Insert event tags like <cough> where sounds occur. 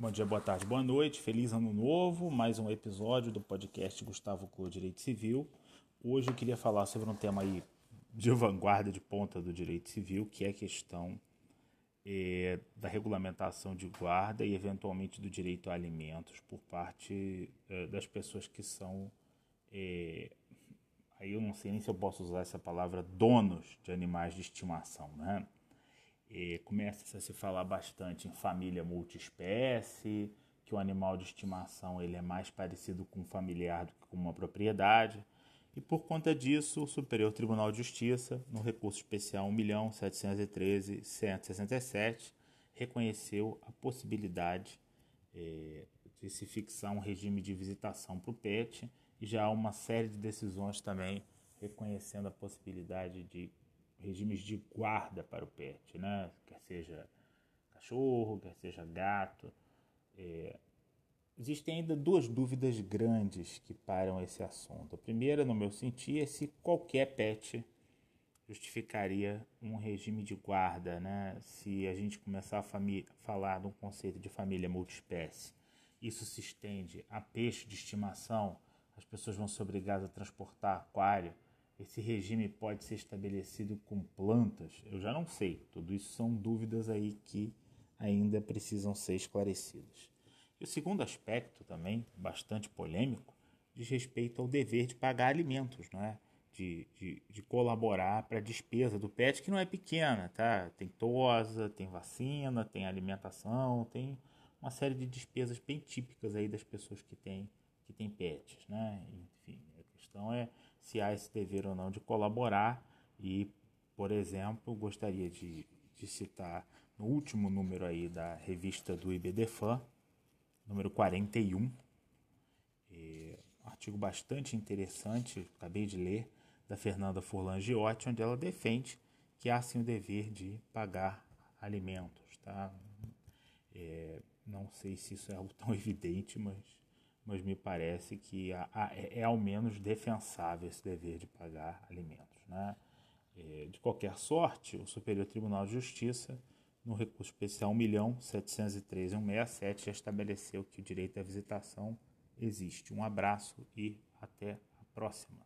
Bom dia, boa tarde, boa noite, feliz ano novo, mais um episódio do podcast Gustavo Clô Direito Civil. Hoje eu queria falar sobre um tema aí de vanguarda de ponta do direito civil, que é a questão é, da regulamentação de guarda e eventualmente do direito a alimentos por parte é, das pessoas que são, é, aí eu não sei nem se eu posso usar essa palavra, donos de animais de estimação, né? Começa a se falar bastante em família multiespécie, que o animal de estimação ele é mais parecido com um familiar do que com uma propriedade. E por conta disso, o Superior Tribunal de Justiça, no recurso especial 1.713.167, reconheceu a possibilidade é, de se fixar um regime de visitação para o PET e já há uma série de decisões também reconhecendo a possibilidade de regimes de guarda para o pet, né? quer seja cachorro, quer seja gato. É... Existem ainda duas dúvidas grandes que param esse assunto. A primeira, no meu sentir, é se qualquer pet justificaria um regime de guarda, né? Se a gente começar a falar de um conceito de família multiespécie, isso se estende a peixe de estimação, as pessoas vão ser obrigadas a transportar aquário esse regime pode ser estabelecido com plantas? Eu já não sei. Tudo isso são dúvidas aí que ainda precisam ser esclarecidas. E o segundo aspecto também, bastante polêmico, diz respeito ao dever de pagar alimentos, não é? De, de, de colaborar para a despesa do pet, que não é pequena, tá? Tem tosa, tem vacina, tem alimentação, tem uma série de despesas bem típicas aí das pessoas que têm que têm pets, né? Enfim, a questão é se há esse dever ou não de colaborar e, por exemplo, gostaria de, de citar no último número aí da revista do IBDFAN, número 41, é, um artigo bastante interessante, acabei de ler, da Fernanda Furlan Giotti, onde ela defende que há sim o dever de pagar alimentos. Tá? É, não sei se isso é algo tão <laughs> evidente, mas mas me parece que é, é ao menos defensável esse dever de pagar alimentos. Né? É, de qualquer sorte, o Superior Tribunal de Justiça, no recurso especial 1.713.167, já estabeleceu que o direito à visitação existe. Um abraço e até a próxima.